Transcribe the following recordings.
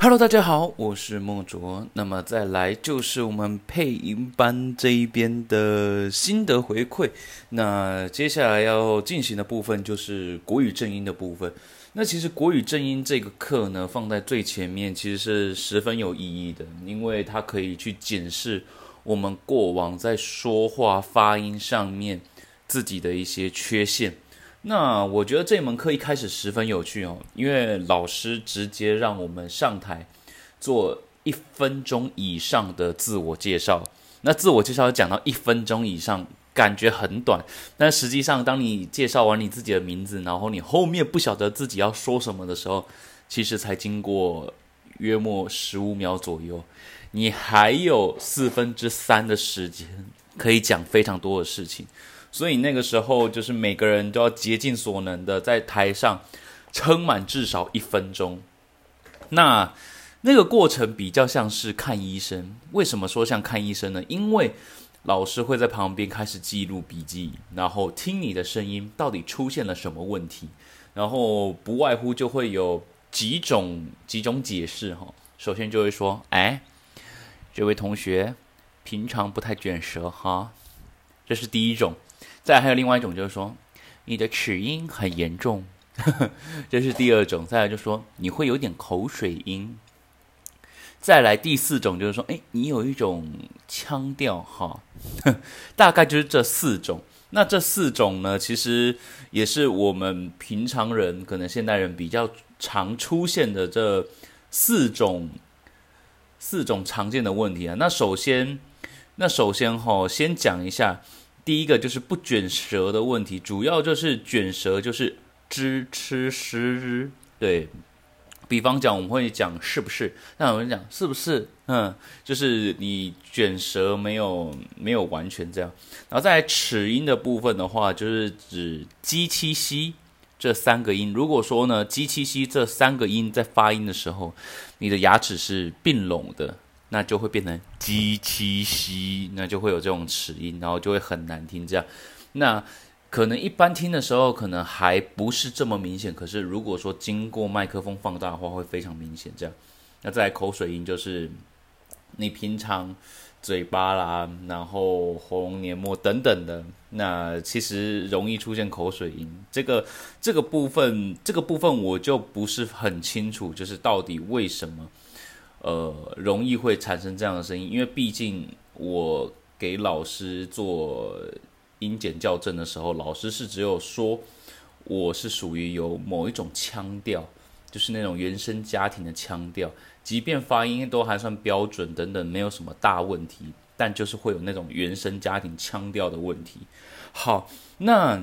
Hello，大家好，我是莫卓。那么再来就是我们配音班这一边的心得回馈。那接下来要进行的部分就是国语正音的部分。那其实国语正音这个课呢，放在最前面其实是十分有意义的，因为它可以去检视我们过往在说话发音上面自己的一些缺陷。那我觉得这门课一开始十分有趣哦，因为老师直接让我们上台做一分钟以上的自我介绍。那自我介绍讲到一分钟以上，感觉很短，但实际上当你介绍完你自己的名字，然后你后面不晓得自己要说什么的时候，其实才经过约莫十五秒左右，你还有四分之三的时间可以讲非常多的事情。所以那个时候，就是每个人都要竭尽所能的在台上撑满至少一分钟。那那个过程比较像是看医生。为什么说像看医生呢？因为老师会在旁边开始记录笔记，然后听你的声音到底出现了什么问题，然后不外乎就会有几种几种解释哈。首先就会说：“哎，这位同学平常不太卷舌哈。”这是第一种。再还有另外一种，就是说你的齿音很严重，这是第二种。再来就说你会有点口水音。再来第四种就是说，哎，你有一种腔调哈，大概就是这四种。那这四种呢，其实也是我们平常人可能现代人比较常出现的这四种四种常见的问题啊。那首先，那首先哈，先讲一下。第一个就是不卷舌的问题，主要就是卷舌，就是支吃诗。对比方讲，我们会讲是不是？那我们讲是不是？嗯，就是你卷舌没有没有完全这样。然后在齿音的部分的话，就是指 g 七西这三个音。如果说呢，g 七西这三个音在发音的时候，你的牙齿是并拢的。那就会变成鸡七西，那就会有这种齿音，然后就会很难听。这样，那可能一般听的时候可能还不是这么明显，可是如果说经过麦克风放大的话，会非常明显。这样，那再口水音就是你平常嘴巴啦，然后喉咙黏膜等等的，那其实容易出现口水音。这个这个部分，这个部分我就不是很清楚，就是到底为什么。呃，容易会产生这样的声音，因为毕竟我给老师做音检校正的时候，老师是只有说我是属于有某一种腔调，就是那种原生家庭的腔调，即便发音都还算标准等等，没有什么大问题，但就是会有那种原生家庭腔调的问题。好，那。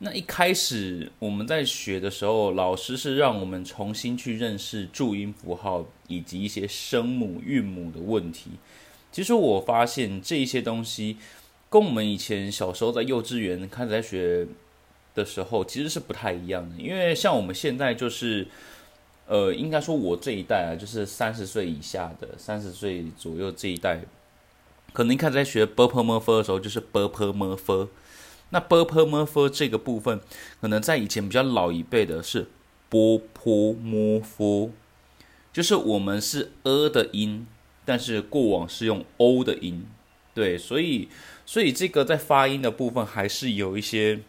那一开始我们在学的时候，老师是让我们重新去认识注音符号以及一些声母韵母的问题。其实我发现这一些东西跟我们以前小时候在幼稚园开始在学的时候其实是不太一样的。因为像我们现在就是，呃，应该说我这一代啊，就是三十岁以下的，三十岁左右这一代，可能一开始在学 b p m f 的时候就是 b p m f。那 b p m f 这个部分，可能在以前比较老一辈的是 b p m f，就是我们是 a 的音，但是过往是用 o 的音，对，所以所以这个在发音的部分还是有一些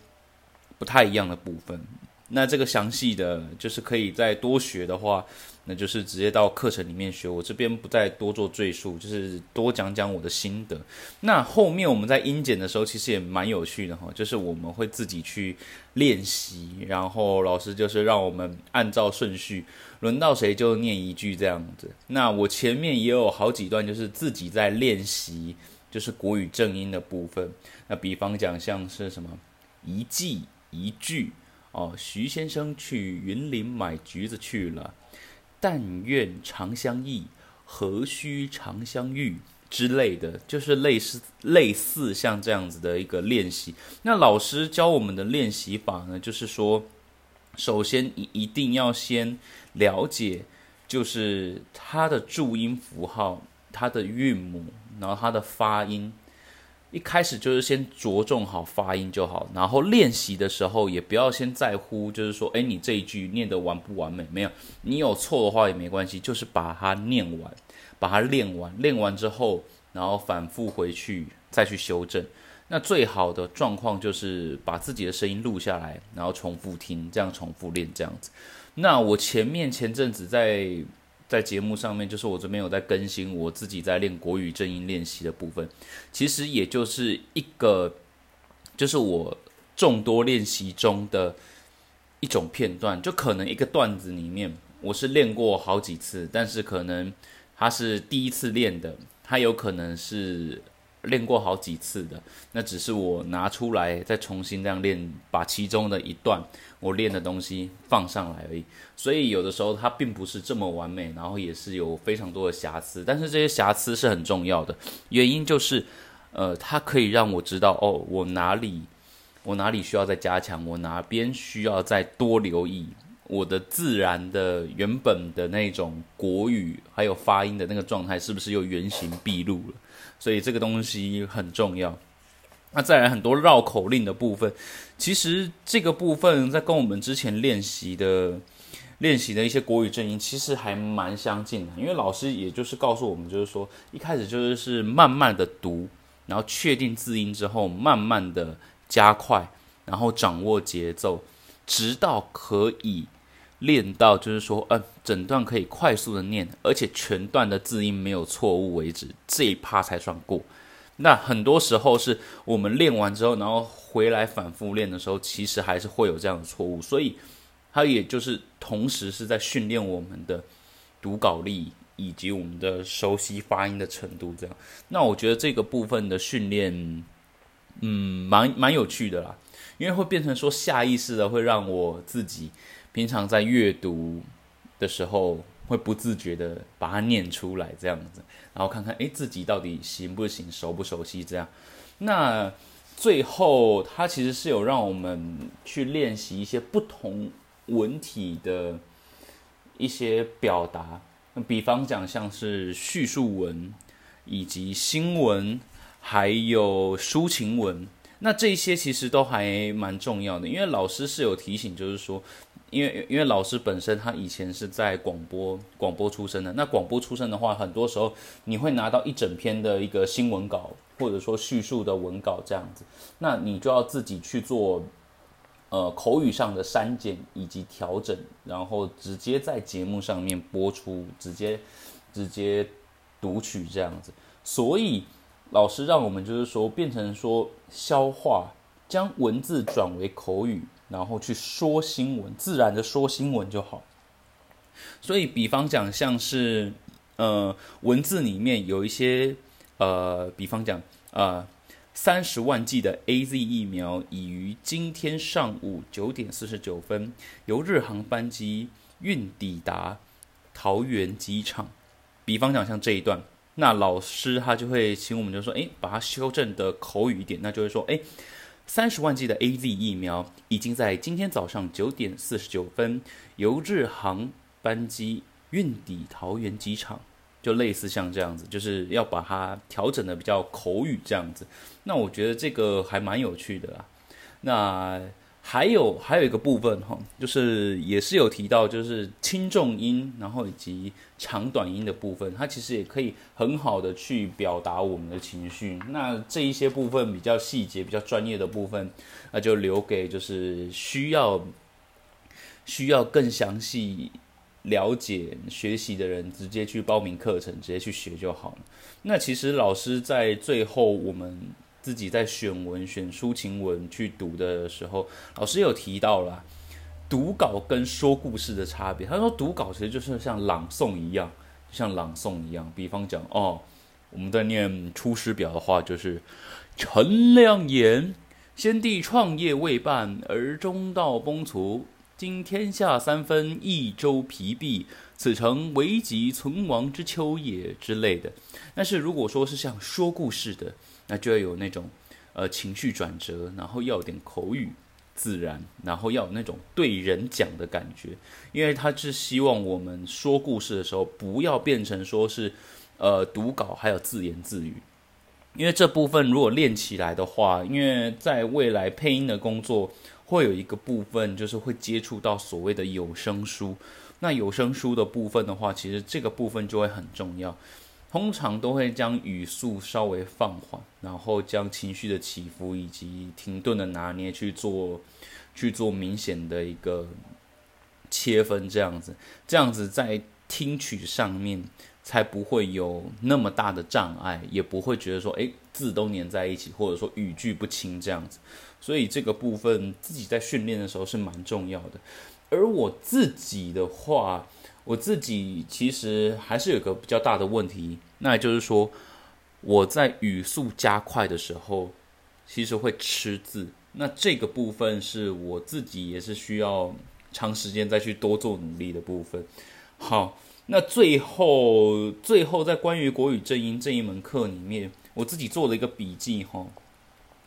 不太一样的部分。那这个详细的就是可以再多学的话。那就是直接到课程里面学，我这边不再多做赘述，就是多讲讲我的心得。那后面我们在音检的时候，其实也蛮有趣的哈，就是我们会自己去练习，然后老师就是让我们按照顺序，轮到谁就念一句这样子。那我前面也有好几段，就是自己在练习，就是国语正音的部分。那比方讲像是什么一季一句哦，徐先生去云林买橘子去了。但愿长相忆，何须长相遇之类的，就是类似类似像这样子的一个练习。那老师教我们的练习法呢，就是说，首先一一定要先了解，就是它的注音符号、它的韵母，然后它的发音，一开始就是先着重好发音就好，然后练习的时候也不要先在乎，就是说，哎，你这一句念得完不完美？没有，你有错的话也没关系，就是把它念完，把它练完，练完之后，然后反复回去再去修正。那最好的状况就是把自己的声音录下来，然后重复听，这样重复练这样子。那我前面前阵子在在节目上面，就是我这边有在更新我自己在练国语正音练习的部分，其实也就是一个，就是我众多练习中的一种片段，就可能一个段子里面我是练过好几次，但是可能他是第一次练的，他有可能是。练过好几次的，那只是我拿出来再重新这样练，把其中的一段我练的东西放上来而已。所以有的时候它并不是这么完美，然后也是有非常多的瑕疵。但是这些瑕疵是很重要的，原因就是，呃，它可以让我知道哦，我哪里我哪里需要再加强，我哪边需要再多留意，我的自然的原本的那种国语还有发音的那个状态是不是又原形毕露了。所以这个东西很重要。那再来很多绕口令的部分，其实这个部分在跟我们之前练习的练习的一些国语正音其实还蛮相近的。因为老师也就是告诉我们，就是说一开始就是是慢慢的读，然后确定字音之后，慢慢的加快，然后掌握节奏，直到可以。练到就是说，嗯，整段可以快速的念，而且全段的字音没有错误为止，这一趴才算过。那很多时候是我们练完之后，然后回来反复练的时候，其实还是会有这样的错误。所以，它也就是同时是在训练我们的读稿力以及我们的熟悉发音的程度。这样，那我觉得这个部分的训练，嗯，蛮蛮有趣的啦，因为会变成说下意识的会让我自己。平常在阅读的时候，会不自觉的把它念出来，这样子，然后看看，哎，自己到底行不行，熟不熟悉？这样，那最后，它其实是有让我们去练习一些不同文体的一些表达，比方讲，像是叙述文，以及新闻，还有抒情文，那这些其实都还蛮重要的，因为老师是有提醒，就是说。因为因为老师本身他以前是在广播广播出身的，那广播出身的话，很多时候你会拿到一整篇的一个新闻稿，或者说叙述的文稿这样子，那你就要自己去做，呃，口语上的删减以及调整，然后直接在节目上面播出，直接直接读取这样子。所以老师让我们就是说变成说消化，将文字转为口语。然后去说新闻，自然的说新闻就好。所以，比方讲，像是呃，文字里面有一些呃，比方讲啊，三十万剂的 A Z 疫苗已于今天上午九点四十九分由日航班机运抵达桃园机场。比方讲，像这一段，那老师他就会请我们就说，哎，把它修正的口语一点，那就会说，哎。三十万剂的 A Z 疫苗已经在今天早上九点四十九分由日航班机运抵桃园机场，就类似像这样子，就是要把它调整的比较口语这样子。那我觉得这个还蛮有趣的啦。那。还有还有一个部分哈，就是也是有提到，就是轻重音，然后以及长短音的部分，它其实也可以很好的去表达我们的情绪。那这一些部分比较细节、比较专业的部分，那就留给就是需要需要更详细了解学习的人，直接去报名课程，直接去学就好了。那其实老师在最后我们。自己在选文、选抒情文去读的时候，老师有提到了读稿跟说故事的差别。他说，读稿其实就是像朗诵一样，像朗诵一样。比方讲，哦，我们在念《出师表》的话，就是陈亮言：先帝创业未半，而中道崩殂。今天下三分，益州疲弊，此诚危急存亡之秋也之类的。但是如果说是像说故事的，那就要有那种，呃，情绪转折，然后要点口语自然，然后要有那种对人讲的感觉，因为他是希望我们说故事的时候，不要变成说是，呃，读稿还有自言自语，因为这部分如果练起来的话，因为在未来配音的工作会有一个部分就是会接触到所谓的有声书。那有声书的部分的话，其实这个部分就会很重要。通常都会将语速稍微放缓，然后将情绪的起伏以及停顿的拿捏去做去做明显的一个切分，这样子，这样子在听取上面才不会有那么大的障碍，也不会觉得说，诶字都粘在一起，或者说语句不清这样子。所以这个部分自己在训练的时候是蛮重要的。而我自己的话，我自己其实还是有个比较大的问题，那也就是说，我在语速加快的时候，其实会吃字。那这个部分是我自己也是需要长时间再去多做努力的部分。好，那最后最后在关于国语正音这一门课里面，我自己做了一个笔记哈，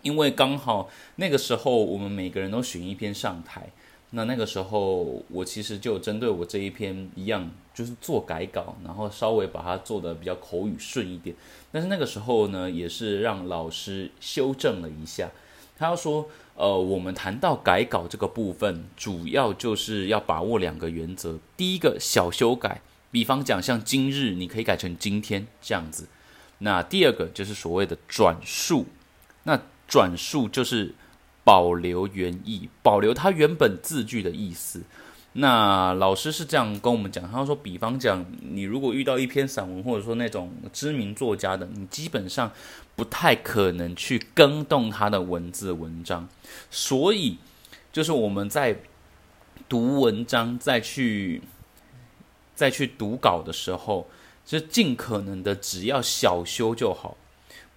因为刚好那个时候我们每个人都选一篇上台。那那个时候，我其实就针对我这一篇一样，就是做改稿，然后稍微把它做的比较口语顺一点。但是那个时候呢，也是让老师修正了一下。他要说，呃，我们谈到改稿这个部分，主要就是要把握两个原则。第一个小修改，比方讲像今日，你可以改成今天这样子。那第二个就是所谓的转述，那转述就是。保留原意，保留它原本字句的意思。那老师是这样跟我们讲，他说：，比方讲，你如果遇到一篇散文，或者说那种知名作家的，你基本上不太可能去更动他的文字文章。所以，就是我们在读文章、再去再去读稿的时候，就尽可能的只要小修就好，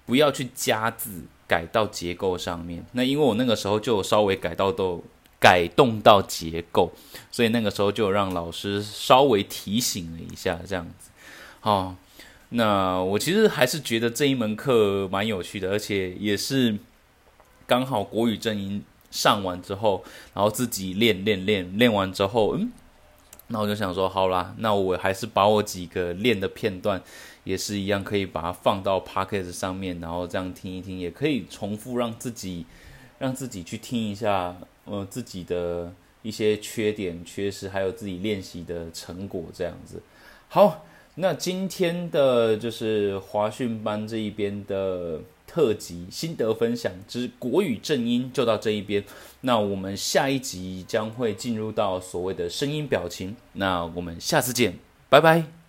不要去加字。改到结构上面，那因为我那个时候就稍微改到都改动到结构，所以那个时候就让老师稍微提醒了一下，这样子。好，那我其实还是觉得这一门课蛮有趣的，而且也是刚好国语正音上完之后，然后自己练练练练完之后，嗯，那我就想说，好啦，那我还是把我几个练的片段。也是一样，可以把它放到 p o c k e t 上面，然后这样听一听，也可以重复让自己，让自己去听一下，呃，自己的一些缺点、缺失，还有自己练习的成果，这样子。好，那今天的就是华讯班这一边的特辑心得分享之国语正音就到这一边。那我们下一集将会进入到所谓的声音表情，那我们下次见，拜拜。